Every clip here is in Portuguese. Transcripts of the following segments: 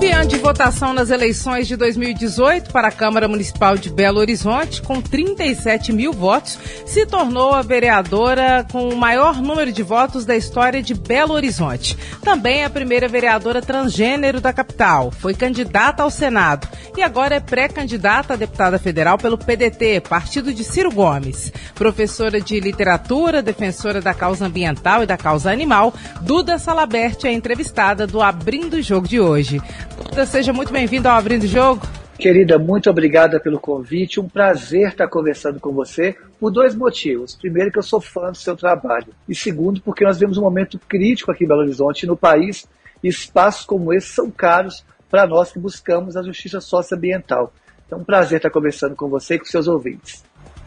Campeã de votação nas eleições de 2018 para a Câmara Municipal de Belo Horizonte, com 37 mil votos, se tornou a vereadora com o maior número de votos da história de Belo Horizonte. Também é a primeira vereadora transgênero da capital. Foi candidata ao Senado e agora é pré-candidata a deputada federal pelo PDT, partido de Ciro Gomes. Professora de literatura, defensora da causa ambiental e da causa animal, Duda Salabert é entrevistada do Abrindo o Jogo de hoje. Duda, seja muito bem-vinda ao Abrindo o Jogo. Querida, muito obrigada pelo convite. Um prazer estar conversando com você por dois motivos. Primeiro, que eu sou fã do seu trabalho. E segundo, porque nós vemos um momento crítico aqui em Belo Horizonte e no país. E espaços como esse são caros para nós que buscamos a justiça socioambiental. Então, um prazer estar conversando com você e com seus ouvintes.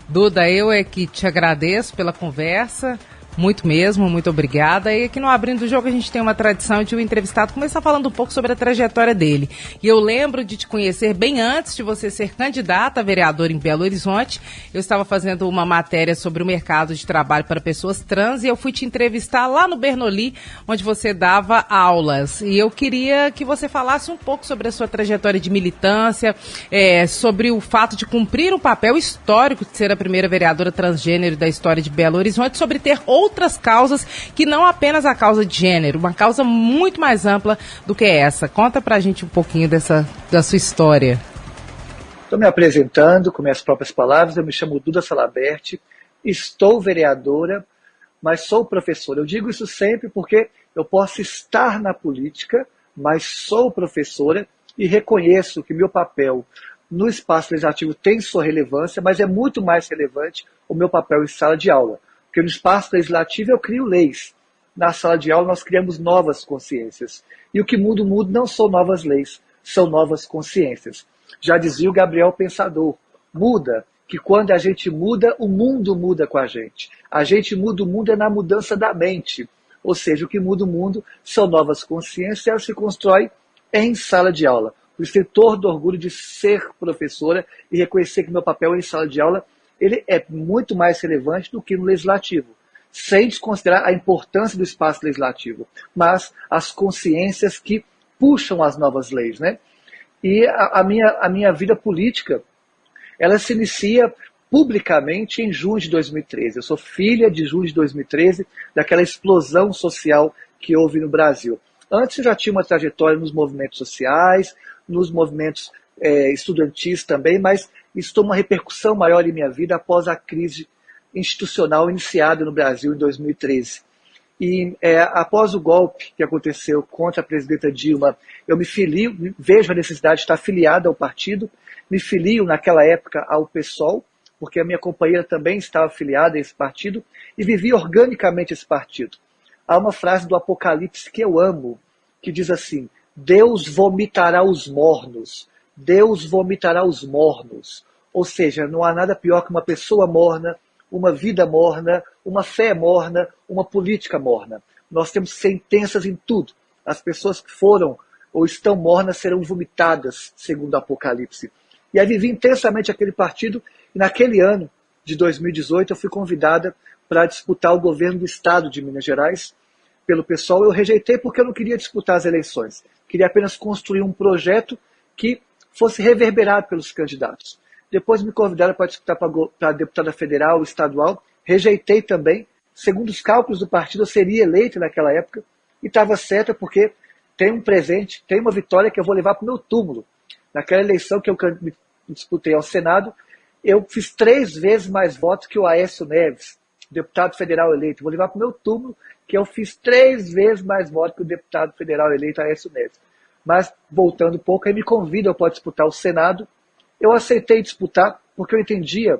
Duda, eu é que te agradeço pela conversa. Muito mesmo, muito obrigada. E aqui no Abrindo o Jogo a gente tem uma tradição de o um entrevistado começar falando um pouco sobre a trajetória dele. E eu lembro de te conhecer bem antes de você ser candidata a vereador em Belo Horizonte. Eu estava fazendo uma matéria sobre o mercado de trabalho para pessoas trans e eu fui te entrevistar lá no Bernoli, onde você dava aulas. E eu queria que você falasse um pouco sobre a sua trajetória de militância, é, sobre o fato de cumprir um papel histórico de ser a primeira vereadora transgênero da história de Belo Horizonte, sobre ter outras causas que não apenas a causa de gênero, uma causa muito mais ampla do que essa. Conta pra gente um pouquinho dessa da sua história. Estou me apresentando com minhas próprias palavras, eu me chamo Duda Salaberti, estou vereadora, mas sou professora. Eu digo isso sempre porque eu posso estar na política, mas sou professora e reconheço que meu papel no espaço legislativo tem sua relevância, mas é muito mais relevante o meu papel em sala de aula. Porque no espaço legislativo eu crio leis. Na sala de aula nós criamos novas consciências. E o que muda o mundo não são novas leis, são novas consciências. Já dizia o Gabriel Pensador, muda, que quando a gente muda, o mundo muda com a gente. A gente muda o mundo é na mudança da mente. Ou seja, o que muda o mundo são novas consciências elas se constroem em sala de aula. Isso, tenho do orgulho de ser professora e reconhecer que meu papel em sala de aula ele é muito mais relevante do que no legislativo, sem desconsiderar a importância do espaço legislativo, mas as consciências que puxam as novas leis, né? E a, a minha, a minha vida política, ela se inicia publicamente em junho de 2013. Eu sou filha de junho de 2013, daquela explosão social que houve no Brasil. Antes eu já tinha uma trajetória nos movimentos sociais, nos movimentos é, estudantis também, mas isso tomou uma repercussão maior em minha vida após a crise institucional iniciada no Brasil em 2013. E é, após o golpe que aconteceu contra a presidenta Dilma, eu me filio, vejo a necessidade de estar afiliada ao partido, me filio naquela época ao PSOL, porque a minha companheira também estava afiliada a esse partido, e vivi organicamente esse partido. Há uma frase do Apocalipse que eu amo, que diz assim: Deus vomitará os mornos, Deus vomitará os mornos. Ou seja, não há nada pior que uma pessoa morna, uma vida morna, uma fé morna, uma política morna. Nós temos sentenças em tudo. As pessoas que foram ou estão mornas serão vomitadas, segundo o Apocalipse. E aí vivi intensamente aquele partido, e naquele ano de 2018 eu fui convidada para disputar o governo do estado de Minas Gerais pelo pessoal. Eu rejeitei porque eu não queria disputar as eleições. Queria apenas construir um projeto que fosse reverberado pelos candidatos. Depois me convidaram para disputar para deputada federal, estadual. Rejeitei também. Segundo os cálculos do partido, eu seria eleito naquela época. E estava certo porque tem um presente, tem uma vitória que eu vou levar para o meu túmulo. Naquela eleição que eu me disputei ao Senado, eu fiz três vezes mais votos que o Aécio Neves, deputado federal eleito. Vou levar para o meu túmulo que eu fiz três vezes mais votos que o deputado federal eleito Aécio Neves. Mas, voltando um pouco, aí me convidam para disputar o Senado. Eu aceitei disputar porque eu entendia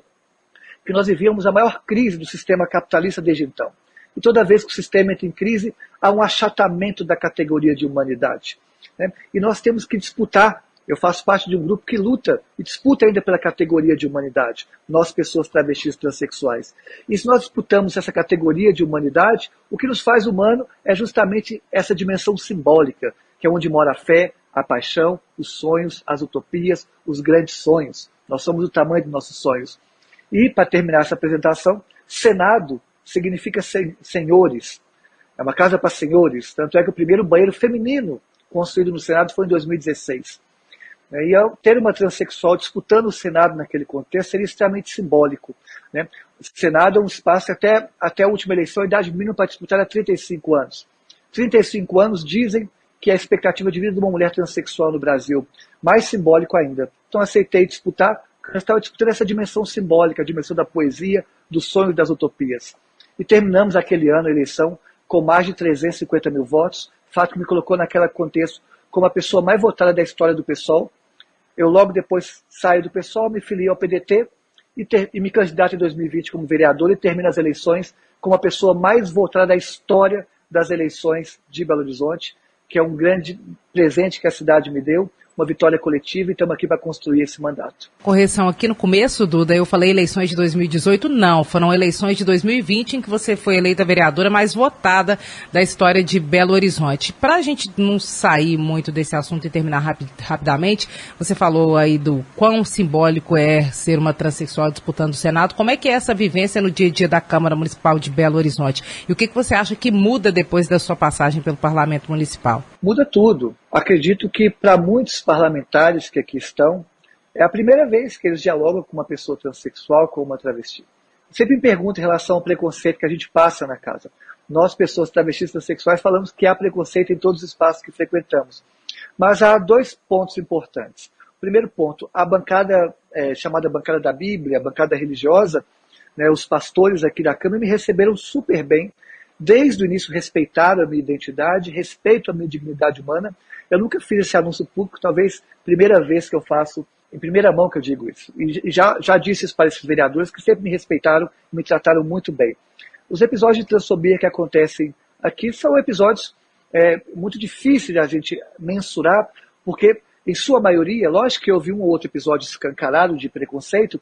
que nós vivíamos a maior crise do sistema capitalista desde então. E toda vez que o sistema entra em crise, há um achatamento da categoria de humanidade. Né? E nós temos que disputar. Eu faço parte de um grupo que luta e disputa ainda pela categoria de humanidade, nós, pessoas travestis transexuais. E se nós disputamos essa categoria de humanidade, o que nos faz humano é justamente essa dimensão simbólica, que é onde mora a fé, a paixão, os sonhos, as utopias, os grandes sonhos. Nós somos o tamanho dos nossos sonhos. E, para terminar essa apresentação, Senado significa sen senhores. É uma casa para senhores. Tanto é que o primeiro banheiro feminino construído no Senado foi em 2016. E ter uma transexual disputando o Senado naquele contexto seria extremamente simbólico. Né? O Senado é um espaço até, até a última eleição, a idade mínima para disputar era 35 anos. 35 anos dizem que é a expectativa de vida de uma mulher transexual no Brasil. Mais simbólico ainda. Então aceitei disputar, estava disputando essa dimensão simbólica, a dimensão da poesia, do sonho e das utopias. E terminamos aquele ano a eleição com mais de 350 mil votos, fato que me colocou naquele contexto como a pessoa mais votada da história do PSOL. Eu logo depois saio do PSOL, me filiei ao PDT e, ter, e me candidato em 2020 como vereador e termino as eleições como a pessoa mais votada da história das eleições de Belo Horizonte, que é um grande presente que a cidade me deu uma vitória coletiva e estamos aqui para construir esse mandato. Correção aqui no começo, Duda, eu falei eleições de 2018, não, foram eleições de 2020 em que você foi eleita vereadora mais votada da história de Belo Horizonte. Para a gente não sair muito desse assunto e terminar rapid, rapidamente, você falou aí do quão simbólico é ser uma transexual disputando o Senado. Como é que é essa vivência no dia a dia da Câmara Municipal de Belo Horizonte? E o que, que você acha que muda depois da sua passagem pelo Parlamento Municipal? Muda tudo. Acredito que para muitos parlamentares que aqui estão, é a primeira vez que eles dialogam com uma pessoa transexual, com uma travesti. Sempre me pergunto em relação ao preconceito que a gente passa na casa. Nós, pessoas travestis transexuais, falamos que há preconceito em todos os espaços que frequentamos. Mas há dois pontos importantes. Primeiro ponto, a bancada é, chamada bancada da Bíblia, a bancada religiosa, né, os pastores aqui da Câmara me receberam super bem. Desde o início respeitaram a minha identidade, respeito a minha dignidade humana, eu nunca fiz esse anúncio público, talvez primeira vez que eu faço, em primeira mão que eu digo isso. E já, já disse isso para esses vereadores que sempre me respeitaram e me trataram muito bem. Os episódios de transfobia que acontecem aqui são episódios é, muito difíceis de a gente mensurar, porque, em sua maioria, lógico que eu vi um ou outro episódio escancarado de preconceito,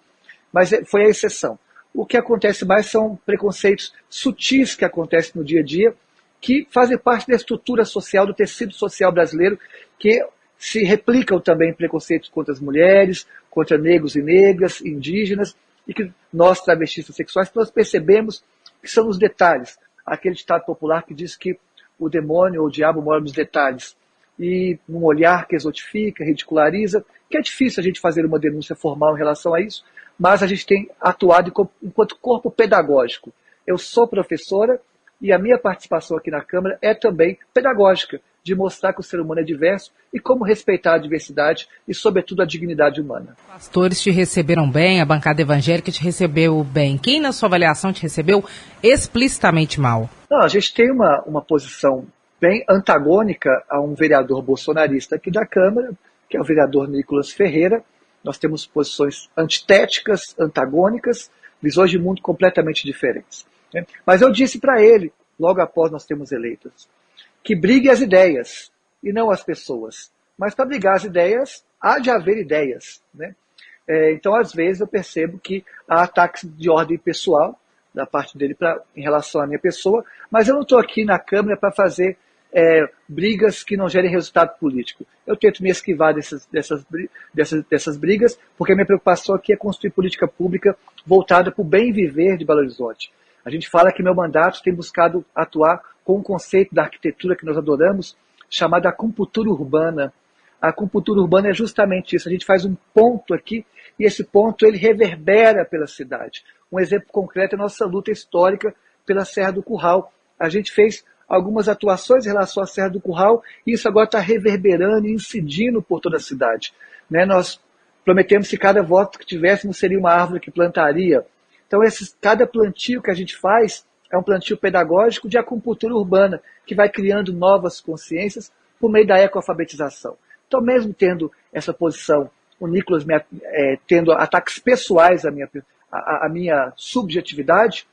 mas é, foi a exceção. O que acontece mais são preconceitos sutis que acontecem no dia a dia, que fazem parte da estrutura social, do tecido social brasileiro, que se replicam também preconceitos contra as mulheres, contra negros e negras, indígenas, e que nós, travestistas sexuais, nós percebemos que são os detalhes. Aquele ditado popular que diz que o demônio ou o diabo mora nos detalhes. E num olhar que exotifica, ridiculariza, que é difícil a gente fazer uma denúncia formal em relação a isso, mas a gente tem atuado enquanto corpo pedagógico. Eu sou professora e a minha participação aqui na Câmara é também pedagógica, de mostrar que o ser humano é diverso e como respeitar a diversidade e, sobretudo, a dignidade humana. Pastores te receberam bem, a bancada evangélica te recebeu bem. Quem, na sua avaliação, te recebeu explicitamente mal? Não, a gente tem uma, uma posição bem antagônica a um vereador bolsonarista aqui da Câmara, que é o vereador Nicolas Ferreira. Nós temos posições antitéticas, antagônicas, visões de mundo completamente diferentes. Né? Mas eu disse para ele, logo após nós termos eleitos, que brigue as ideias e não as pessoas. Mas para brigar as ideias, há de haver ideias. Né? É, então, às vezes, eu percebo que há ataques de ordem pessoal da parte dele pra, em relação à minha pessoa, mas eu não estou aqui na Câmara para fazer é, brigas que não gerem resultado político. Eu tento me esquivar dessas, dessas, dessas, dessas brigas, porque a minha preocupação aqui é construir política pública voltada para o bem viver de Belo Horizonte. A gente fala que meu mandato tem buscado atuar com um conceito da arquitetura que nós adoramos, chamado acupuntura urbana. A acupuntura urbana é justamente isso. A gente faz um ponto aqui e esse ponto ele reverbera pela cidade. Um exemplo concreto é a nossa luta histórica pela Serra do Curral. A gente fez algumas atuações em relação à Serra do Curral e isso agora está reverberando e incidindo por toda a cidade. Né? Nós prometemos que cada voto que tivéssemos seria uma árvore que plantaria. Então, esses, cada plantio que a gente faz é um plantio pedagógico de acupuntura urbana, que vai criando novas consciências por meio da ecoalfabetização. Então, mesmo tendo essa posição, o Nicolas me, é, tendo ataques pessoais à minha, à, à minha subjetividade,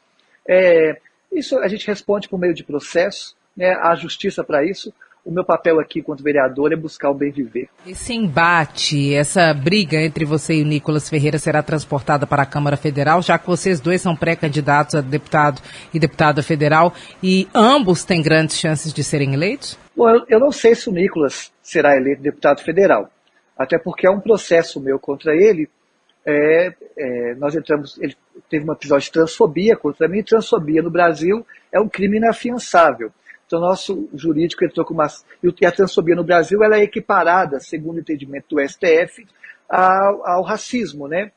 é, isso a gente responde por meio de processo, né, há justiça para isso, o meu papel aqui, enquanto vereador, é buscar o bem viver. Esse embate, essa briga entre você e o Nicolas Ferreira será transportada para a Câmara Federal, já que vocês dois são pré-candidatos a deputado e deputada federal e ambos têm grandes chances de serem eleitos? Bom, eu não sei se o Nicolas será eleito deputado federal, até porque é um processo meu contra ele é, é, nós entramos, ele teve um episódio de transfobia contra mim, transfobia no Brasil é um crime inafiançável. Então, nosso jurídico entrou com uma. E a transfobia no Brasil ela é equiparada, segundo o entendimento do STF, ao, ao racismo. Né?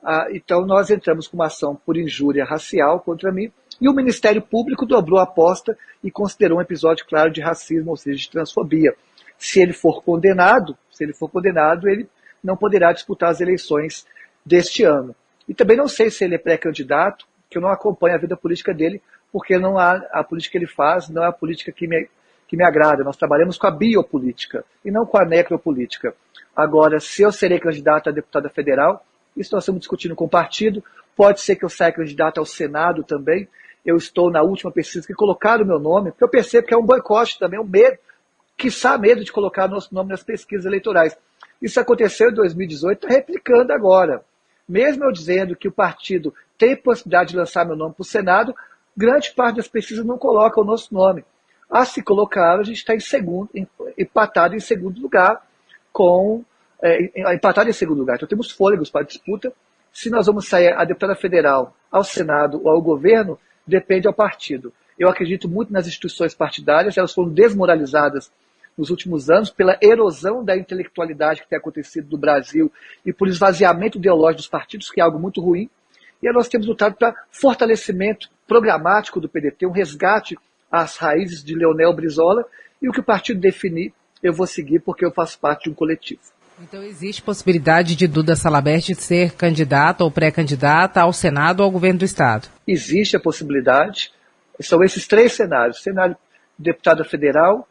Ah, então, nós entramos com uma ação por injúria racial contra mim, e o Ministério Público dobrou a aposta e considerou um episódio claro de racismo, ou seja, de transfobia. Se ele for condenado, se ele for condenado, ele não poderá disputar as eleições deste ano. E também não sei se ele é pré-candidato, que eu não acompanho a vida política dele, porque não há, a política que ele faz não é a política que me, que me agrada. Nós trabalhamos com a biopolítica e não com a necropolítica. Agora, se eu serei candidato a deputada federal, isso nós estamos discutindo com o partido. Pode ser que eu saia candidato ao Senado também. Eu estou na última pesquisa que colocaram o meu nome, porque eu percebo que é um boicote também, um medo, quiçá medo de colocar nosso nome nas pesquisas eleitorais. Isso aconteceu em 2018, está replicando agora. Mesmo eu dizendo que o partido tem possibilidade de lançar meu nome para o Senado, grande parte das pesquisas não coloca o nosso nome. A se colocar, a gente está em segundo, empatado em segundo lugar, com é, empatado em segundo lugar. Então temos fôlegos para disputa. Se nós vamos sair a deputada federal, ao Senado ou ao governo, depende ao partido. Eu acredito muito nas instituições partidárias, elas foram desmoralizadas nos últimos anos pela erosão da intelectualidade que tem acontecido no Brasil e por esvaziamento ideológico dos partidos, que é algo muito ruim. E nós temos lutado para fortalecimento programático do PDT, um resgate às raízes de Leonel Brizola, e o que o partido definir, eu vou seguir porque eu faço parte de um coletivo. Então existe possibilidade de Duda Salabert ser candidata ou pré-candidata ao Senado ou ao governo do Estado? Existe a possibilidade. São esses três cenários: cenário de deputada federal,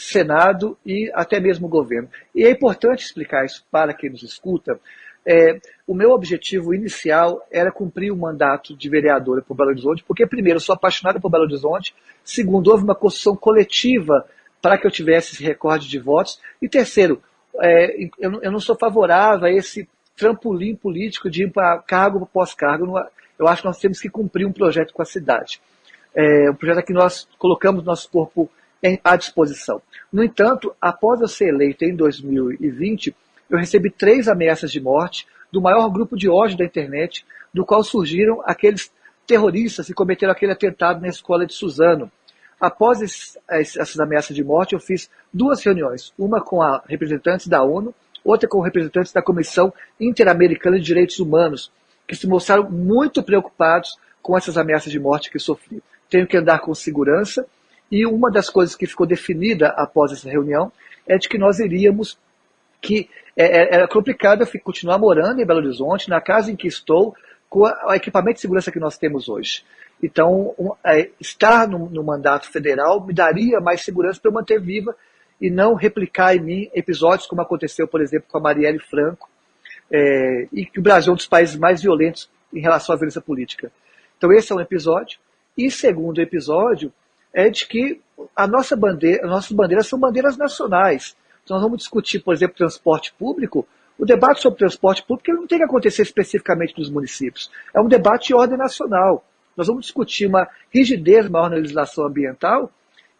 Senado e até mesmo governo. E é importante explicar isso para quem nos escuta, é, o meu objetivo inicial era cumprir o mandato de vereadora por Belo Horizonte, porque, primeiro, sou apaixonada por Belo Horizonte, segundo, houve uma construção coletiva para que eu tivesse esse recorde de votos, e terceiro, é, eu, eu, não sou favorável a esse trampolim político de ir para cargo pós-cargo. Eu acho que nós temos que cumprir um projeto com a cidade. É, um projeto que nós colocamos nosso corpo à disposição. No entanto, após eu ser eleito em 2020, eu recebi três ameaças de morte do maior grupo de ódio da internet, do qual surgiram aqueles terroristas que cometeram aquele atentado na escola de Suzano. Após essas ameaças de morte, eu fiz duas reuniões, uma com a representantes da ONU, outra com representantes da Comissão Interamericana de Direitos Humanos, que se mostraram muito preocupados com essas ameaças de morte que sofri. Tenho que andar com segurança, e uma das coisas que ficou definida após essa reunião é de que nós iríamos que é, é, era complicado eu continuar morando em Belo Horizonte, na casa em que estou, com o equipamento de segurança que nós temos hoje. Então, é, estar no, no, mandato federal me daria mais segurança para eu manter viva e não replicar em mim episódios como aconteceu, por exemplo, com a Marielle Franco, é, e que o Brasil é um dos países mais violentos em relação à violência política. Então, esse é um episódio. E segundo episódio é de que a nossa bandeira, as nossas bandeiras são bandeiras nacionais. Então, nós vamos discutir, por exemplo, transporte público. O debate sobre transporte público não tem que acontecer especificamente nos municípios. É um debate de ordem nacional. Nós vamos discutir uma rigidez maior na legislação ambiental.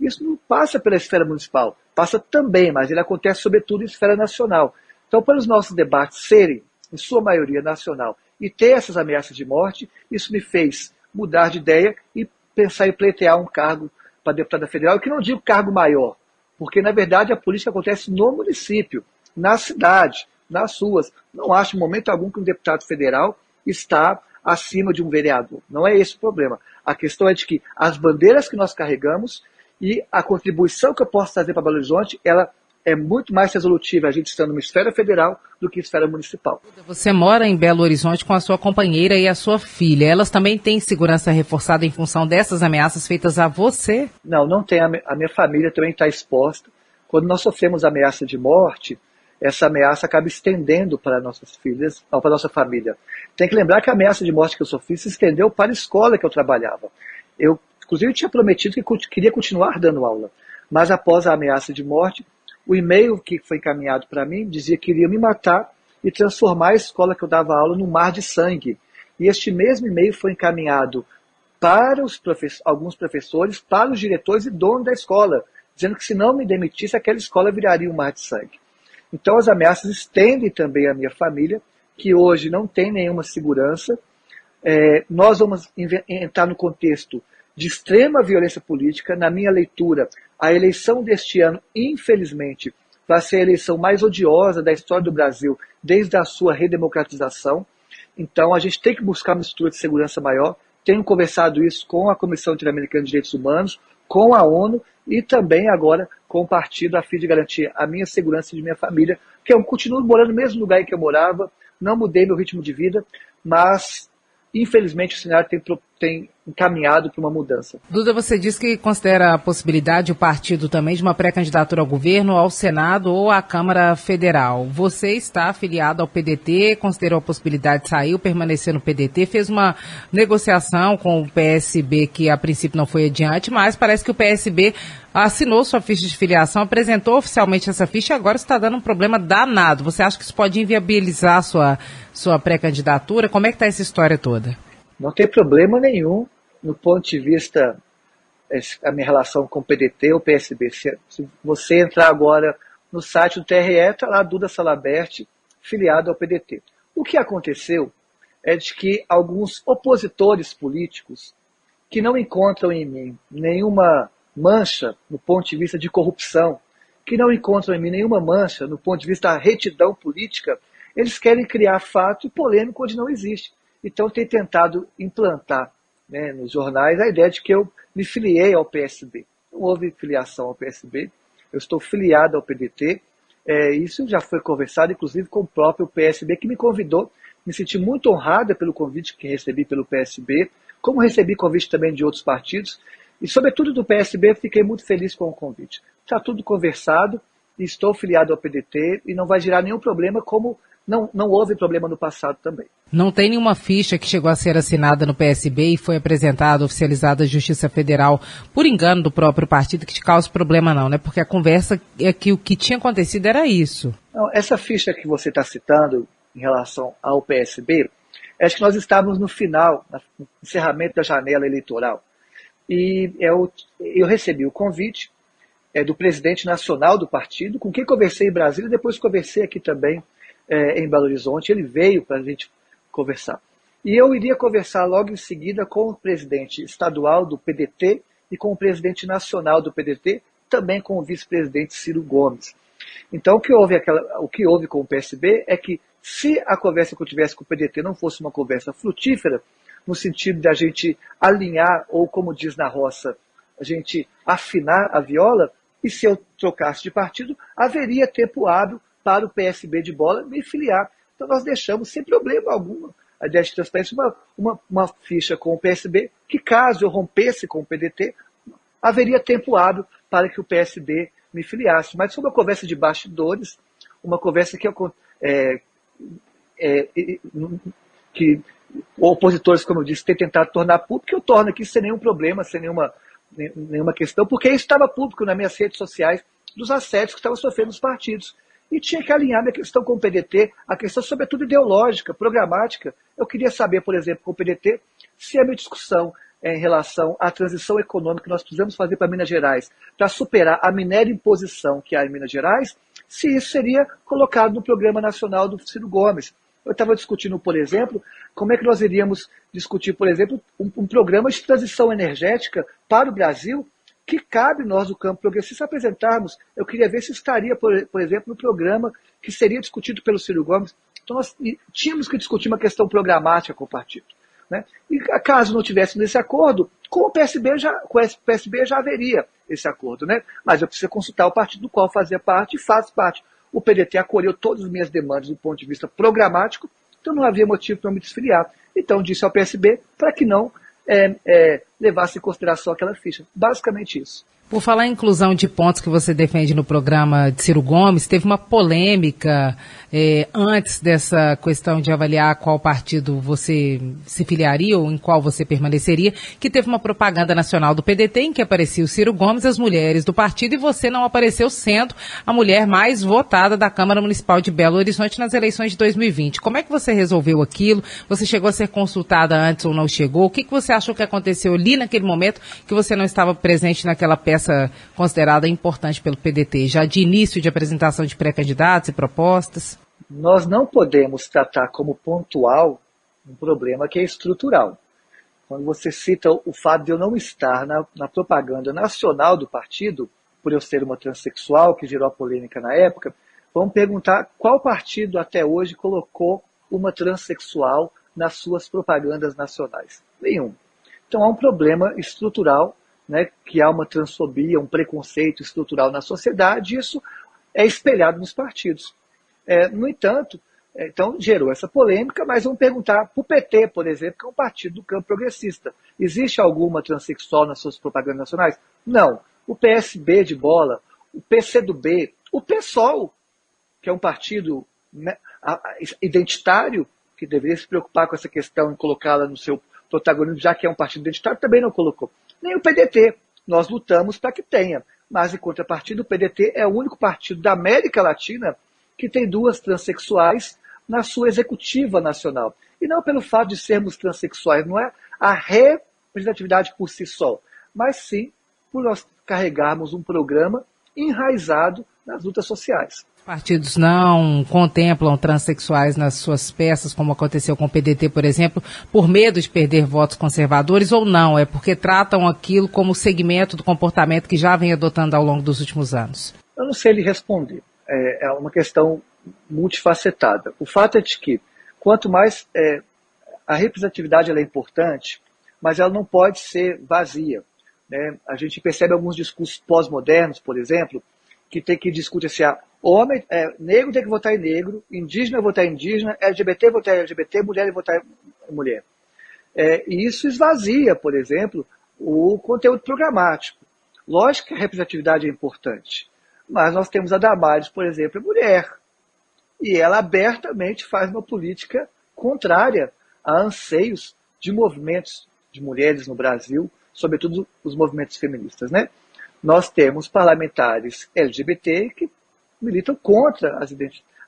Isso não passa pela esfera municipal. Passa também, mas ele acontece sobretudo em esfera nacional. Então, para os nossos debates serem, em sua maioria, nacional e ter essas ameaças de morte, isso me fez mudar de ideia e pensar em pleitear um cargo para deputada federal, que não digo cargo maior, porque, na verdade, a política acontece no município, na cidade, nas ruas. Não acho, em momento algum, que um deputado federal está acima de um vereador. Não é esse o problema. A questão é de que as bandeiras que nós carregamos e a contribuição que eu posso trazer para Belo Horizonte, ela é muito mais resolutiva a gente estando numa esfera federal do que esfera municipal. Você mora em Belo Horizonte com a sua companheira e a sua filha. Elas também têm segurança reforçada em função dessas ameaças feitas a você? Não, não tem. A minha família também está exposta. Quando nós sofremos ameaça de morte, essa ameaça acaba estendendo para nossas filhas, ou para nossa família. Tem que lembrar que a ameaça de morte que eu sofri se estendeu para a escola que eu trabalhava. Eu, inclusive, tinha prometido que queria continuar dando aula. Mas após a ameaça de morte, o e-mail que foi encaminhado para mim dizia que iria me matar e transformar a escola que eu dava aula num mar de sangue. E este mesmo e-mail foi encaminhado para professores, alguns professores, para os diretores e dono da escola, dizendo que se não me demitisse, aquela escola viraria um mar de sangue. Então as ameaças estendem também à minha família, que hoje não tem nenhuma segurança. É, nós vamos entrar no contexto de extrema violência política. Na minha leitura, a eleição deste ano, infelizmente, vai ser a eleição mais odiosa da história do Brasil desde a sua redemocratização. Então, a gente tem que buscar uma estrutura de segurança maior. Tenho conversado isso com a Comissão Interamericana de Direitos Humanos, com a ONU e também agora com o partido a fim de garantir a minha segurança e de minha família, que eu continuo morando no mesmo lugar em que eu morava, não mudei meu ritmo de vida, mas infelizmente o cenário tem, tem encaminhado para uma mudança. Duda, você disse que considera a possibilidade, o partido também, de uma pré-candidatura ao governo, ao Senado ou à Câmara Federal. Você está afiliado ao PDT, considerou a possibilidade, saiu, permanecer no PDT, fez uma negociação com o PSB que a princípio não foi adiante, mas parece que o PSB assinou sua ficha de filiação, apresentou oficialmente essa ficha e agora está dando um problema danado. Você acha que isso pode inviabilizar sua, sua pré-candidatura? Como é que está essa história toda? Não tem problema nenhum no ponto de vista a minha relação com o PDT ou PSB. Se, você entrar agora no site do TRE, está lá Duda Salabert, filiado ao PDT. O que aconteceu é de que alguns opositores políticos que não encontram em mim nenhuma mancha no ponto de vista de corrupção, que não encontram em mim nenhuma mancha no ponto de vista da retidão política, eles querem criar fato polêmico onde não existe. Então, tem tentado implantar né, nos jornais a ideia de que eu me filiei ao PSB. Não houve filiação ao PSB, eu estou filiado ao PDT. É, isso já foi conversado, inclusive, com o próprio PSB, que me convidou. Me senti muito honrada pelo convite que recebi pelo PSB, como recebi convite também de outros partidos. E, sobretudo, do PSB, fiquei muito feliz com o convite. Está tudo conversado, estou filiado ao PDT e não vai gerar nenhum problema, como não, não houve problema no passado também. Não tem nenhuma ficha que chegou a ser assinada no PSB e foi apresentada, oficializada à Justiça Federal, por engano do próprio partido, que te causa problema não, né? Porque a conversa é que o que tinha acontecido era isso. Não, essa ficha que você está citando em relação ao PSB, acho que nós estávamos no final, no encerramento da janela eleitoral. E eu, eu recebi o convite é, do presidente nacional do partido, com quem conversei em Brasília, e depois conversei aqui também é, em Belo Horizonte. Ele veio para a gente conversar. E eu iria conversar logo em seguida com o presidente estadual do PDT e com o presidente nacional do PDT, também com o vice-presidente Ciro Gomes. Então, o que, houve aquela, o que houve com o PSB é que, se a conversa que eu tivesse com o PDT não fosse uma conversa frutífera, no sentido de a gente alinhar, ou como diz na roça, a gente afinar a viola, e se eu trocasse de partido, haveria tempo hábil para o PSB de bola me filiar. Então nós deixamos sem problema algum a ideia de transparência uma, uma, uma ficha com o PSB, que caso eu rompesse com o PDT, haveria tempo hábil para que o PSB me filiasse. Mas foi uma conversa de bastidores, uma conversa que, eu, é, é, que opositores, como eu disse, têm tentado tornar público, que eu torno aqui sem nenhum problema, sem nenhuma, nenhuma questão, porque isso estava público nas minhas redes sociais dos assédios que estavam sofrendo os partidos e tinha que alinhar minha questão com o PDT, a questão sobretudo ideológica, programática. Eu queria saber, por exemplo, com o PDT, se a minha discussão é, em relação à transição econômica que nós precisamos fazer para Minas Gerais, para superar a minéria imposição que há em Minas Gerais, se isso seria colocado no Programa Nacional do Ciro Gomes. Eu estava discutindo, por exemplo, como é que nós iríamos discutir, por exemplo, um, um programa de transição energética para o Brasil que cabe nós do campo progressista apresentarmos. Eu queria ver se estaria, por, por exemplo, no programa que seria discutido pelo Ciro Gomes. Então nós tínhamos que discutir uma questão programática com o partido. Né? E caso não tivéssemos esse acordo, com o PSB já, com o PSB já haveria esse acordo. Né? Mas eu preciso consultar o partido do qual fazia parte e faz parte. O PDT acolheu todas as minhas demandas do ponto de vista programático, então não havia motivo para me desfiliar. Então disse ao PSB para que não é, é, levasse em consideração aquela ficha. Basicamente isso. Por falar em inclusão de pontos que você defende no programa de Ciro Gomes, teve uma polêmica eh, antes dessa questão de avaliar qual partido você se filiaria ou em qual você permaneceria, que teve uma propaganda nacional do PDT em que aparecia o Ciro Gomes, as mulheres do partido, e você não apareceu sendo a mulher mais votada da Câmara Municipal de Belo Horizonte nas eleições de 2020. Como é que você resolveu aquilo? Você chegou a ser consultada antes ou não chegou? O que, que você achou que aconteceu ali naquele momento que você não estava presente naquela peça peça considerada importante pelo PDT, já de início de apresentação de pré-candidatos e propostas? nós não podemos tratar como pontual um problema que é estrutural. Quando você cita o fato de eu não estar na, na propaganda nacional do partido, por eu ser uma transexual, que gerou a polêmica na época, vamos perguntar qual partido até hoje colocou uma transexual nas suas propagandas nacionais. Nenhum. Então há um problema estrutural, né, que há uma transfobia, um preconceito estrutural na sociedade, isso é espelhado nos partidos. É, no entanto, é, então gerou essa polêmica, mas vamos perguntar para o PT, por exemplo, que é um partido do campo progressista. Existe alguma transexual nas suas propagandas nacionais? Não. O PSB de bola, o PCdoB, o PSOL, que é um partido né, identitário, que deveria se preocupar com essa questão e colocá-la no seu protagonismo, já que é um partido identitário, também não colocou. Nem o PDT. Nós lutamos para que tenha. Mas, em contrapartida, o PDT é o único partido da América Latina que tem duas transexuais na sua executiva nacional. E não pelo fato de sermos transexuais, não é a representatividade por si só, mas sim por nós carregarmos um programa enraizado nas lutas sociais. Partidos não contemplam transexuais nas suas peças, como aconteceu com o PDT, por exemplo, por medo de perder votos conservadores ou não? É porque tratam aquilo como segmento do comportamento que já vem adotando ao longo dos últimos anos? Eu não sei lhe responder. É, é uma questão multifacetada. O fato é de que, quanto mais é, a representatividade é importante, mas ela não pode ser vazia. Né? A gente percebe alguns discursos pós-modernos, por exemplo, que tem que discutir assim, ah, homem, é, negro tem que votar em negro, indígena votar em indígena, LGBT votar em LGBT, mulher votar em mulher. É, e isso esvazia, por exemplo, o conteúdo programático. Lógico que a representatividade é importante, mas nós temos a Damares, por exemplo, é mulher. E ela abertamente faz uma política contrária a anseios de movimentos de mulheres no Brasil, sobretudo os movimentos feministas. Né? Nós temos parlamentares LGBT que militam contra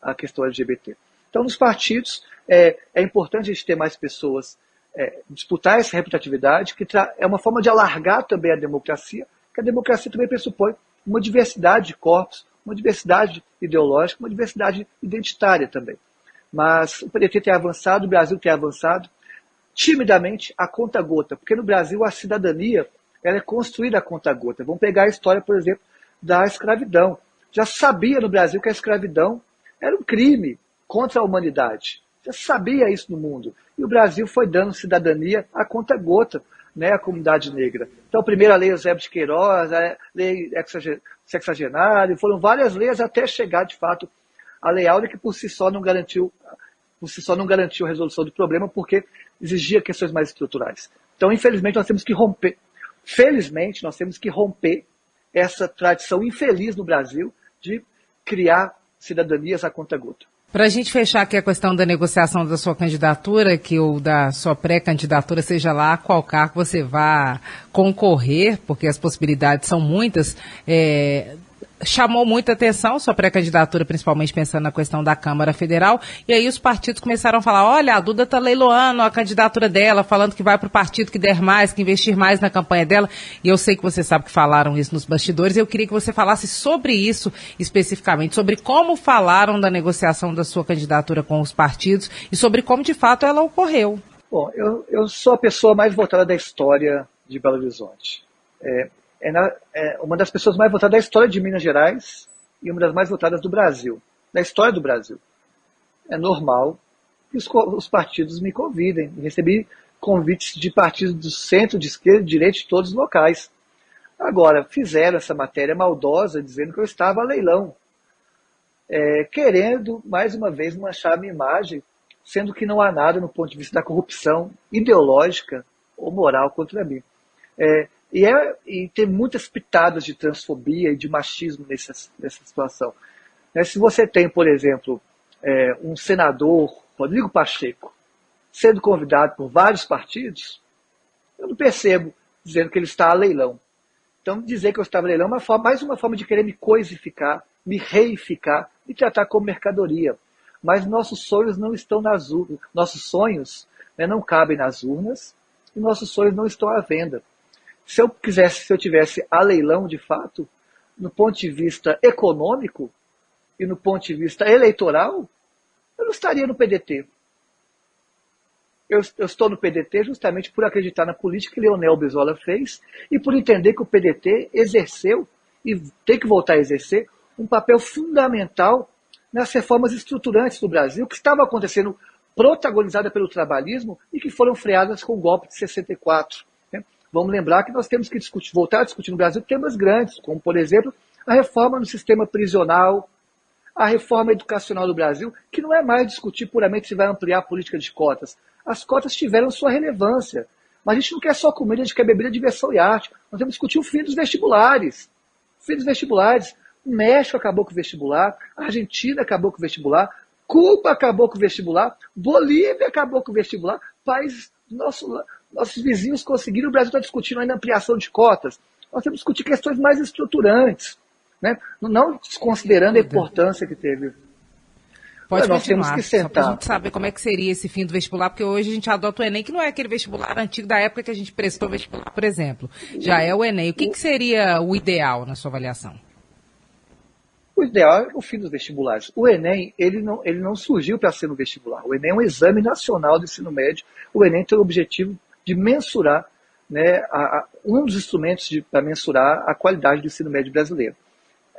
a questão LGBT. Então, nos partidos, é, é importante a gente ter mais pessoas, é, disputar essa representatividade, que é uma forma de alargar também a democracia, que a democracia também pressupõe uma diversidade de corpos, uma diversidade ideológica, uma diversidade identitária também. Mas o PDT tem avançado, o Brasil tem avançado, timidamente, a conta-gota, porque no Brasil a cidadania ela é construída a conta-gota. Vamos pegar a história, por exemplo, da escravidão. Já sabia no Brasil que a escravidão era um crime contra a humanidade. Já sabia isso no mundo. E o Brasil foi dando cidadania a conta-gota né, à comunidade negra. Então, a primeira lei Eusébio de Queiroz, a lei sexagenária, foram várias leis até chegar, de fato, a lei Áurea, que por si só não garantiu, por si só não garantiu a resolução do problema, porque exigia questões mais estruturais. Então, infelizmente, nós temos que romper, felizmente, nós temos que romper essa tradição infeliz no Brasil de criar cidadanias a conta-gota. Para a gente fechar aqui a questão da negociação da sua candidatura, que ou da sua pré-candidatura, seja lá qual cargo você vá concorrer, porque as possibilidades são muitas, é, chamou muita atenção sua pré-candidatura, principalmente pensando na questão da Câmara Federal. E aí os partidos começaram a falar: olha, a Duda está leiloando a candidatura dela, falando que vai para o partido que der mais, que investir mais na campanha dela. E eu sei que você sabe que falaram isso nos bastidores. Eu queria que você falasse sobre isso especificamente, sobre como falaram da negociação da sua candidatura com os partidos e sobre como de fato ela ocorreu. Bom, eu, eu sou a pessoa mais votada da história de Belo Horizonte. É, é, na, é uma das pessoas mais votadas da história de Minas Gerais e uma das mais votadas do Brasil, da história do Brasil. É normal que os, os partidos me convidem. Recebi convites de partidos do centro, de esquerda, de direita, de todos os locais. Agora, fizeram essa matéria maldosa dizendo que eu estava a leilão, é, querendo, mais uma vez, manchar a minha imagem, sendo que não há nada no ponto de vista da corrupção ideológica ou moral contra mim. É, e, é, e tem muitas pitadas de transfobia e de machismo nessa, nessa situação. Né, se você tem, por exemplo, é, um senador, Rodrigo Pacheco, sendo convidado por vários partidos, eu não percebo dizendo que ele está a leilão. Então, dizer que eu estava a leilão é uma forma, mais uma forma de querer me coisificar, me reificar e tratar como mercadoria. Mas nossos sonhos não estão nas urnas, nossos sonhos né, não cabem nas urnas e nossos sonhos não estão à venda. Se eu quisesse, se eu tivesse a leilão de fato, no ponto de vista econômico e no ponto de vista eleitoral, eu não estaria no PDT. Eu, eu, estou no PDT justamente por acreditar na política que Leonel Brizola fez e por entender que o PDT exerceu e tem que voltar a exercer um papel fundamental nas reformas estruturantes do Brasil que estavam acontecendo protagonizada pelo trabalhismo e que foram freadas com o golpe de 64. Vamos lembrar que nós temos que discutir, voltar a discutir no Brasil temas grandes, como, por exemplo, a reforma no sistema prisional, a reforma educacional do Brasil, que não é mais discutir puramente se vai ampliar a política de cotas. As cotas tiveram sua relevância. Mas a gente não quer só comida, a gente quer bebida, diversão e arte. Nós temos que discutir o fim dos vestibulares. O fim dos vestibulares. O México acabou com o vestibular, a Argentina acabou com o vestibular, Cuba acabou com o vestibular, Bolívia acabou com o vestibular, países, nosso, nossos vizinhos conseguiram, o Brasil está discutindo ainda ampliação de cotas. Nós temos que discutir questões mais estruturantes, né? não desconsiderando a importância que teve. Pode nós temos que sentar. Para a gente saber como é que seria esse fim do vestibular, porque hoje a gente adota o Enem, que não é aquele vestibular antigo da época que a gente prestou vestibular, por exemplo. Já é o Enem. O que, que seria o ideal na sua avaliação? O ideal é o fim dos vestibulares. O Enem, ele não, ele não surgiu para ser um vestibular. O Enem é um exame nacional do ensino médio. O Enem tem o objetivo de mensurar, né, a, a, um dos instrumentos para mensurar a qualidade do ensino médio brasileiro.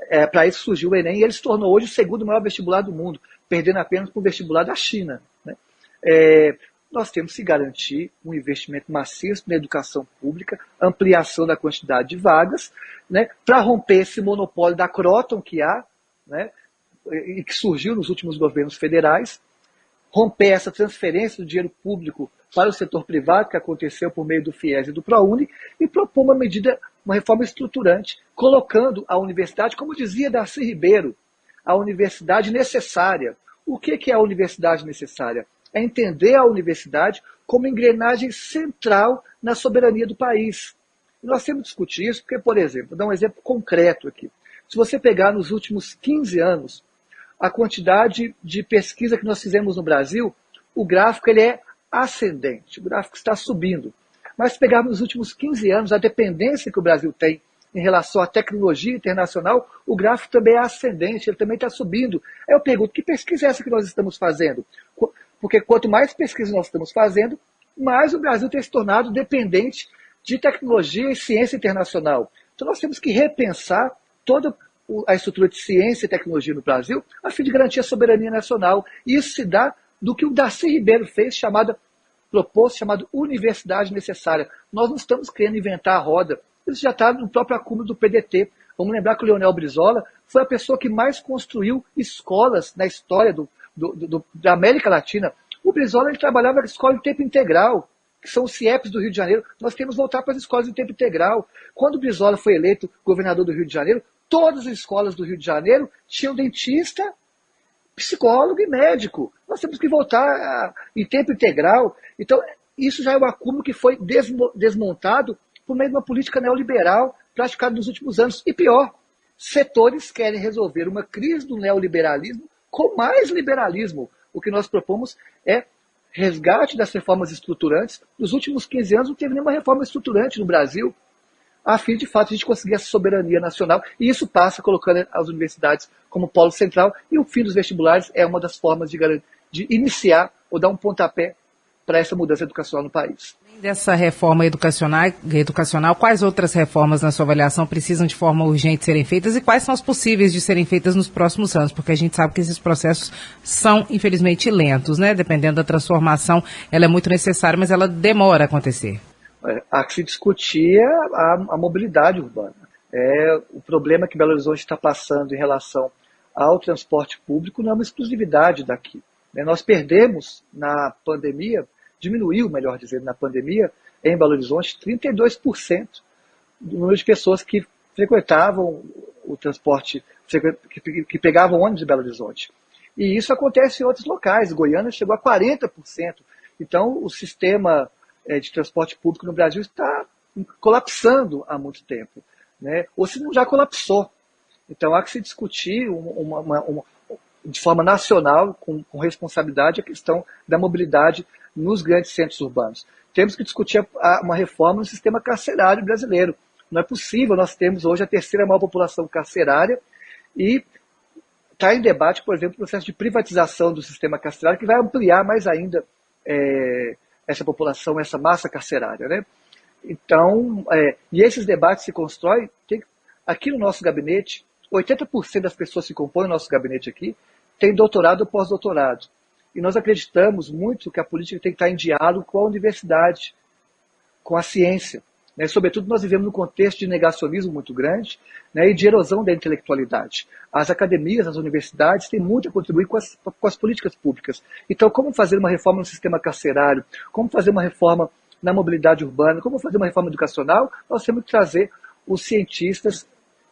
É, para isso surgiu o Enem e ele se tornou hoje o segundo maior vestibular do mundo, perdendo apenas para o vestibular da China. Né? É, nós temos que garantir um investimento maciço na educação pública, ampliação da quantidade de vagas, né, para romper esse monopólio da Croton que há, né, e que surgiu nos últimos governos federais, romper essa transferência do dinheiro público para o setor privado, que aconteceu por meio do FIES e do ProUni, e propor uma medida, uma reforma estruturante, colocando a universidade, como dizia Darcy Ribeiro, a universidade necessária. O que é a universidade necessária? É entender a universidade como engrenagem central na soberania do país. Nós temos que discutir isso porque, por exemplo, vou dar um exemplo concreto aqui. Se você pegar nos últimos 15 anos, a quantidade de pesquisa que nós fizemos no Brasil, o gráfico ele é ascendente, o gráfico está subindo. Mas se pegarmos nos últimos 15 anos, a dependência que o Brasil tem em relação à tecnologia internacional, o gráfico também é ascendente, ele também está subindo. Aí eu pergunto, que pesquisa é essa que nós estamos fazendo? Porque quanto mais pesquisa nós estamos fazendo, mais o Brasil tem se tornado dependente de tecnologia e ciência internacional. Então nós temos que repensar toda a estrutura de ciência e tecnologia no Brasil a fim de garantir a soberania nacional. E isso se dá do que o Darcy Ribeiro fez, chamada, proposto, chamado Universidade Necessária. Nós não estamos querendo inventar a roda. Isso já está no próprio acúmulo do PDT. Vamos lembrar que o Leonel Brizola foi a pessoa que mais construiu escolas na história do, do, do, da América Latina. O Brizola ele trabalhava na escola de tempo integral que são os CIEPs do Rio de Janeiro, nós temos que voltar para as escolas de tempo integral. Quando o Brizola foi eleito governador do Rio de Janeiro, todas as escolas do Rio de Janeiro tinham dentista, psicólogo e médico. Nós temos que voltar a, em tempo integral. Então, isso já é um acúmulo que foi desmontado por meio de uma política neoliberal praticada nos últimos anos. E pior, setores querem resolver uma crise do neoliberalismo com mais liberalismo. O que nós propomos é resgate das reformas estruturantes. Nos últimos 15 anos não teve nenhuma reforma estruturante no Brasil, a fim de fato a gente conseguir essa soberania nacional. E isso passa colocando as universidades como polo central. E o fim dos vestibulares é uma das formas de, de iniciar ou dar um pontapé para essa mudança educacional no país. Dessa reforma educacional, educacional, quais outras reformas, na sua avaliação, precisam de forma urgente serem feitas e quais são as possíveis de serem feitas nos próximos anos? Porque a gente sabe que esses processos são, infelizmente, lentos, né? Dependendo da transformação, ela é muito necessária, mas ela demora a acontecer. É, há que se discutir a, a mobilidade urbana. É, o problema que Belo Horizonte está passando em relação ao transporte público não é uma exclusividade daqui. Né? Nós perdemos na pandemia diminuiu, melhor dizendo, na pandemia, em Belo Horizonte, 32% do número de pessoas que frequentavam o transporte, que pegavam ônibus em Belo Horizonte. E isso acontece em outros locais. Goiânia chegou a 40%. Então, o sistema de transporte público no Brasil está colapsando há muito tempo. Né? Ou se não já colapsou. Então, há que se discutir uma, uma, uma, de forma nacional, com, com responsabilidade, a questão da mobilidade nos grandes centros urbanos. Temos que discutir a, a, uma reforma no sistema carcerário brasileiro. Não é possível, nós temos hoje a terceira maior população carcerária e está em debate, por exemplo, o processo de privatização do sistema carcerário, que vai ampliar mais ainda é, essa população, essa massa carcerária. Né? Então, é, e esses debates se constroem, tem, aqui no nosso gabinete, 80% das pessoas que compõem o nosso gabinete aqui têm doutorado ou pós-doutorado. E nós acreditamos muito que a política tem que estar em diálogo com a universidade, com a ciência. Né? Sobretudo, nós vivemos num contexto de negacionismo muito grande né? e de erosão da intelectualidade. As academias, as universidades têm muito a contribuir com as, com as políticas públicas. Então, como fazer uma reforma no sistema carcerário? Como fazer uma reforma na mobilidade urbana? Como fazer uma reforma educacional? Nós temos que trazer os cientistas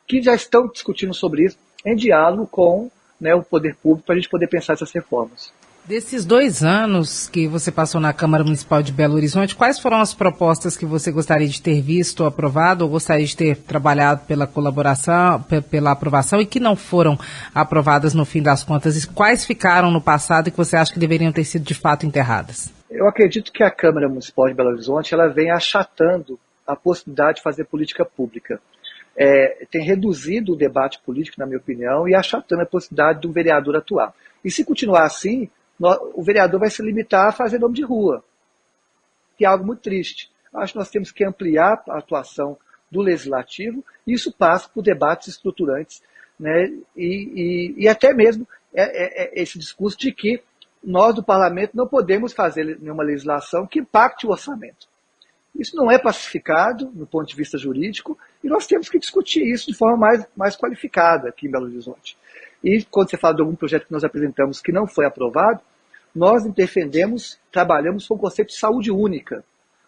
que já estão discutindo sobre isso em diálogo com né, o poder público para a gente poder pensar essas reformas. Desses dois anos que você passou na Câmara Municipal de Belo Horizonte, quais foram as propostas que você gostaria de ter visto aprovado ou gostaria de ter trabalhado pela colaboração, pela aprovação e que não foram aprovadas no fim das contas? E quais ficaram no passado e que você acha que deveriam ter sido de fato enterradas? Eu acredito que a Câmara Municipal de Belo Horizonte ela vem achatando a possibilidade de fazer política pública. É, tem reduzido o debate político, na minha opinião, e achatando a possibilidade do vereador atuar. E se continuar assim, o vereador vai se limitar a fazer nome de rua, que é algo muito triste. Acho que nós temos que ampliar a atuação do legislativo, e isso passa por debates estruturantes, né, e, e, e até mesmo é, é, é esse discurso de que nós do parlamento não podemos fazer nenhuma legislação que impacte o orçamento. Isso não é pacificado do ponto de vista jurídico e nós temos que discutir isso de forma mais, mais qualificada aqui em Belo Horizonte. E quando você fala de algum projeto que nós apresentamos que não foi aprovado, nós defendemos, trabalhamos com o conceito de saúde única.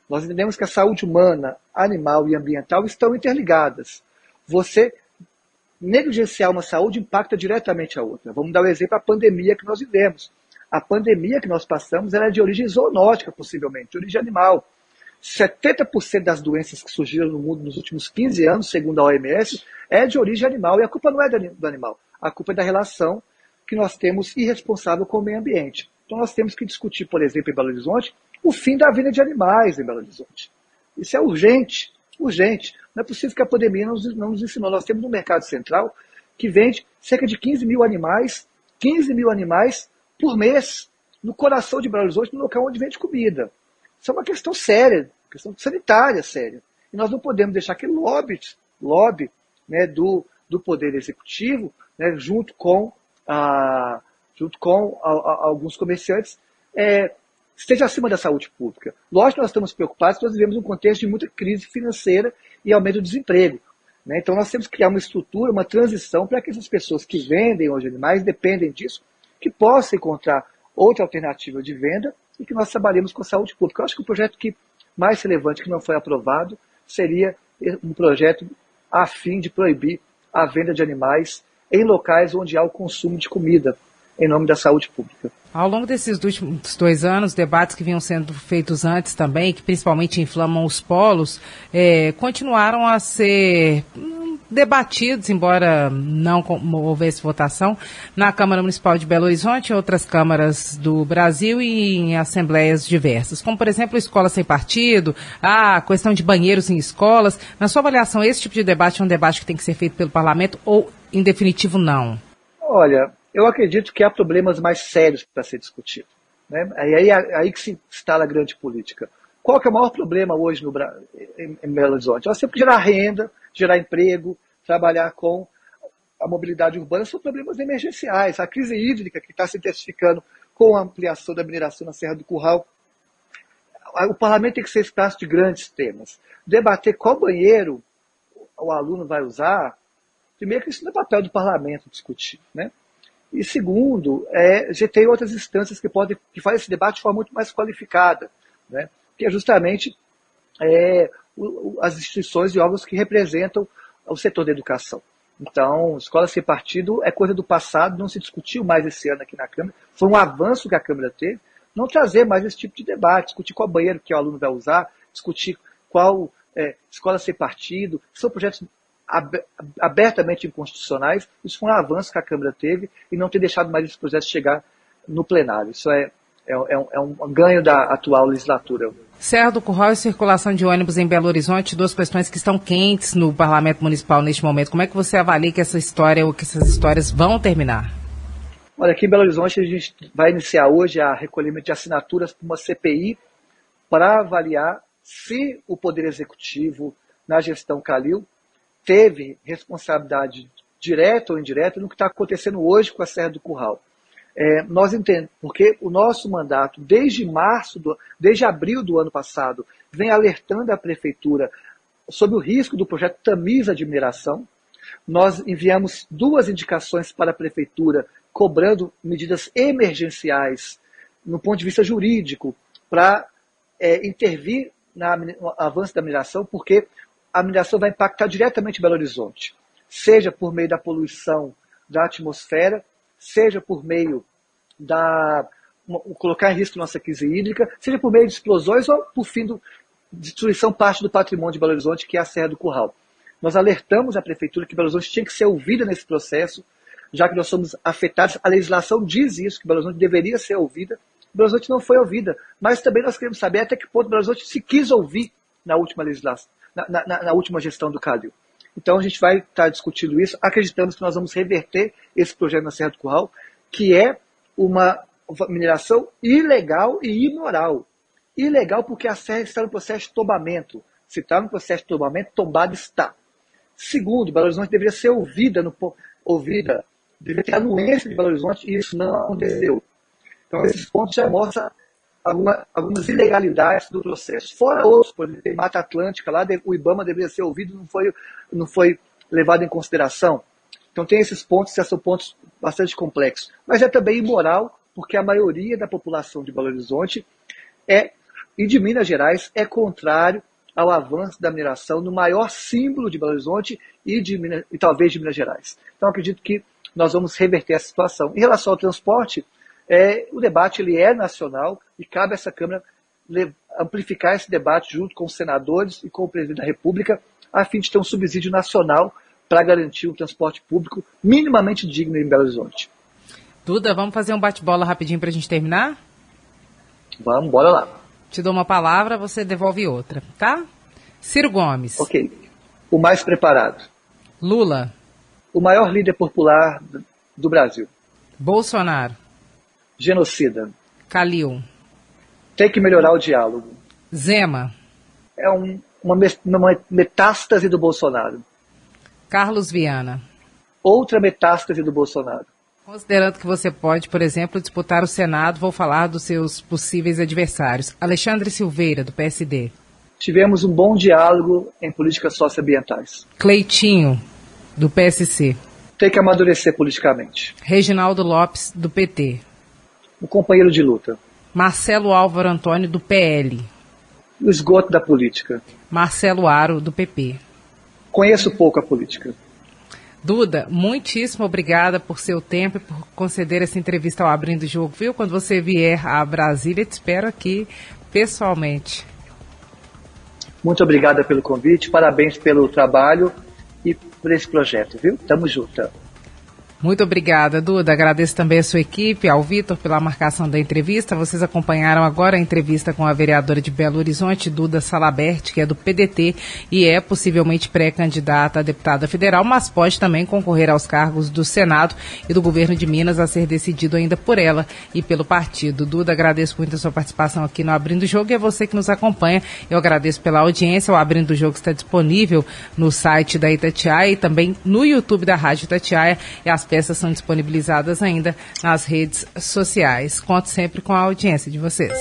Nós entendemos que a saúde humana, animal e ambiental estão interligadas. Você negligenciar uma saúde impacta diretamente a outra. Vamos dar o um exemplo da pandemia que nós vivemos. A pandemia que nós passamos era de origem zoonótica, possivelmente, de origem animal. 70% das doenças que surgiram no mundo nos últimos 15 anos, segundo a OMS, é de origem animal. E a culpa não é do animal, a culpa é da relação que nós temos irresponsável com o meio ambiente. Então nós temos que discutir, por exemplo, em Belo Horizonte, o fim da vida de animais em Belo Horizonte. Isso é urgente, urgente. Não é possível que a pandemia não nos, ensinou. Nós temos no mercado central que vende cerca de 15 mil animais, 15 mil animais por mês, no coração de Belo Horizonte, no local onde vende comida. Isso é uma questão séria, questão sanitária séria. E nós não podemos deixar que lobby, lobby né, do, do Poder Executivo, né, junto com a junto com a, a, alguns comerciantes, é, esteja acima da saúde pública. Lógico que nós estamos preocupados, nós vivemos um contexto de muita crise financeira e aumento do desemprego. Né? Então nós temos que criar uma estrutura, uma transição para que essas pessoas que vendem hoje animais, dependem disso, que possam encontrar outra alternativa de venda e que nós trabalhemos com a saúde pública. Eu acho que o projeto que mais relevante que não foi aprovado seria um projeto a fim de proibir a venda de animais em locais onde há o consumo de comida, em nome da saúde pública. Ao longo desses últimos dois anos, debates que vinham sendo feitos antes também, que principalmente inflamam os polos, é, continuaram a ser hum, debatidos, embora não houvesse votação, na Câmara Municipal de Belo Horizonte, em outras câmaras do Brasil e em assembleias diversas, como por exemplo escola sem partido, a questão de banheiros em escolas. Na sua avaliação, esse tipo de debate é um debate que tem que ser feito pelo parlamento ou, em definitivo, não? Olha, eu acredito que há problemas mais sérios para ser discutido. Né? Aí, aí, aí que se instala a grande política. Qual que é o maior problema hoje no, em, em Belo Horizonte? Nós temos que gerar renda, gerar emprego, trabalhar com a mobilidade urbana, são problemas emergenciais. A crise hídrica que está se intensificando com a ampliação da mineração na Serra do Curral. O parlamento tem que ser espaço de grandes temas. Debater qual banheiro o aluno vai usar, primeiro que isso não é papel do parlamento discutir. Né? E segundo, é, já tem outras instâncias que podem que fazem esse debate de forma muito mais qualificada, né? que é justamente é, o, as instituições e órgãos que representam o setor da educação. Então, escola sem partido é coisa do passado, não se discutiu mais esse ano aqui na Câmara. Foi um avanço que a Câmara teve, não trazer mais esse tipo de debate, discutir qual banheiro que o aluno vai usar, discutir qual é, escola sem partido, são projetos abertamente inconstitucionais. Isso foi um avanço que a Câmara teve e não ter deixado mais esse processo chegar no plenário. Isso é, é, é, um, é ganho da atual legislatura. Do Curral e circulação de ônibus em Belo Horizonte, duas questões que estão quentes no Parlamento Municipal neste momento. Como é que você avalia que essa história ou que essas histórias vão terminar? Olha, aqui em Belo Horizonte a gente vai iniciar hoje a recolhimento de assinaturas para uma CPI para avaliar se o Poder Executivo, na gestão Calil, teve responsabilidade direta ou indireta no que está acontecendo hoje com a Serra do Curral. É, nós entendemos, porque o nosso mandato, desde março, do, desde abril do ano passado, vem alertando a Prefeitura sobre o risco do projeto Tamisa de mineração. Nós enviamos duas indicações para a Prefeitura cobrando medidas emergenciais no ponto de vista jurídico para é, intervir na, no avanço da mineração, porque a mineração vai impactar diretamente Belo Horizonte, seja por meio da poluição da atmosfera, seja por meio da uma, colocar em risco nossa crise hídrica, seja por meio de explosões ou por fim de destruição parte do patrimônio de Belo Horizonte, que é a Serra do Curral. Nós alertamos a prefeitura que Belo Horizonte tinha que ser ouvida nesse processo, já que nós somos afetados, a legislação diz isso, que Belo Horizonte deveria ser ouvida. Belo Horizonte não foi ouvida, mas também nós queremos saber até que ponto Belo Horizonte se quis ouvir na última legislação, na, na, na última gestão do Calil. Então a gente vai estar discutindo isso, acreditamos que nós vamos reverter esse projeto na Serra do Curral, que é uma mineração ilegal e imoral. Ilegal porque a serra está no processo de tombamento. Se está no processo de tombamento, tombado está. Segundo, Belo Horizonte deveria ser ouvida, no, ouvida deveria ter anuência de Belo Horizonte e isso não aconteceu. Então, esses pontos já mostram alguma, algumas ilegalidades do processo. Fora outros, por exemplo, Mata Atlântica lá, o IBAMA deveria ser ouvido, não foi, não foi levado em consideração. Então, tem esses pontos, que são pontos bastante complexos. Mas é também imoral, porque a maioria da população de Belo Horizonte é, e de Minas Gerais é contrário ao avanço da mineração no maior símbolo de Belo Horizonte e, de Minas, e talvez de Minas Gerais. Então, acredito que nós vamos reverter essa situação. Em relação ao transporte, é, o debate ele é nacional e cabe a essa Câmara amplificar esse debate junto com os senadores e com o presidente da República, a fim de ter um subsídio nacional para garantir um transporte público minimamente digno em Belo Horizonte. Duda, vamos fazer um bate-bola rapidinho para a gente terminar? Vamos, bora lá. Te dou uma palavra, você devolve outra, tá? Ciro Gomes. Ok. O mais preparado. Lula o maior líder popular do Brasil. Bolsonaro. Genocida. Calil. Tem que melhorar o diálogo. Zema. É um, uma, uma metástase do Bolsonaro. Carlos Viana. Outra metástase do Bolsonaro. Considerando que você pode, por exemplo, disputar o Senado, vou falar dos seus possíveis adversários. Alexandre Silveira, do PSD. Tivemos um bom diálogo em políticas socioambientais. Cleitinho, do PSC. Tem que amadurecer politicamente. Reginaldo Lopes, do PT. O companheiro de luta. Marcelo Álvaro Antônio, do PL. O esgoto da política. Marcelo Aro, do PP. Conheço pouco a política. Duda, muitíssimo obrigada por seu tempo e por conceder essa entrevista ao Abrindo o Jogo, viu? Quando você vier a Brasília, te espero aqui pessoalmente. Muito obrigada pelo convite, parabéns pelo trabalho e por esse projeto, viu? Tamo junto. Muito obrigada, Duda. Agradeço também a sua equipe, ao Vitor, pela marcação da entrevista. Vocês acompanharam agora a entrevista com a vereadora de Belo Horizonte, Duda Salabert, que é do PDT e é possivelmente pré-candidata a deputada federal, mas pode também concorrer aos cargos do Senado e do governo de Minas a ser decidido ainda por ela e pelo partido. Duda, agradeço muito a sua participação aqui no Abrindo o Jogo e a você que nos acompanha. Eu agradeço pela audiência. O Abrindo o Jogo está disponível no site da Itatiaia e também no YouTube da Rádio Itatiaia. E as peças são disponibilizadas ainda nas redes sociais. Conto sempre com a audiência de vocês.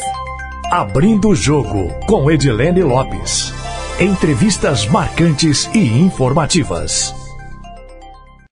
Abrindo o jogo com Edilene Lopes. Entrevistas marcantes e informativas.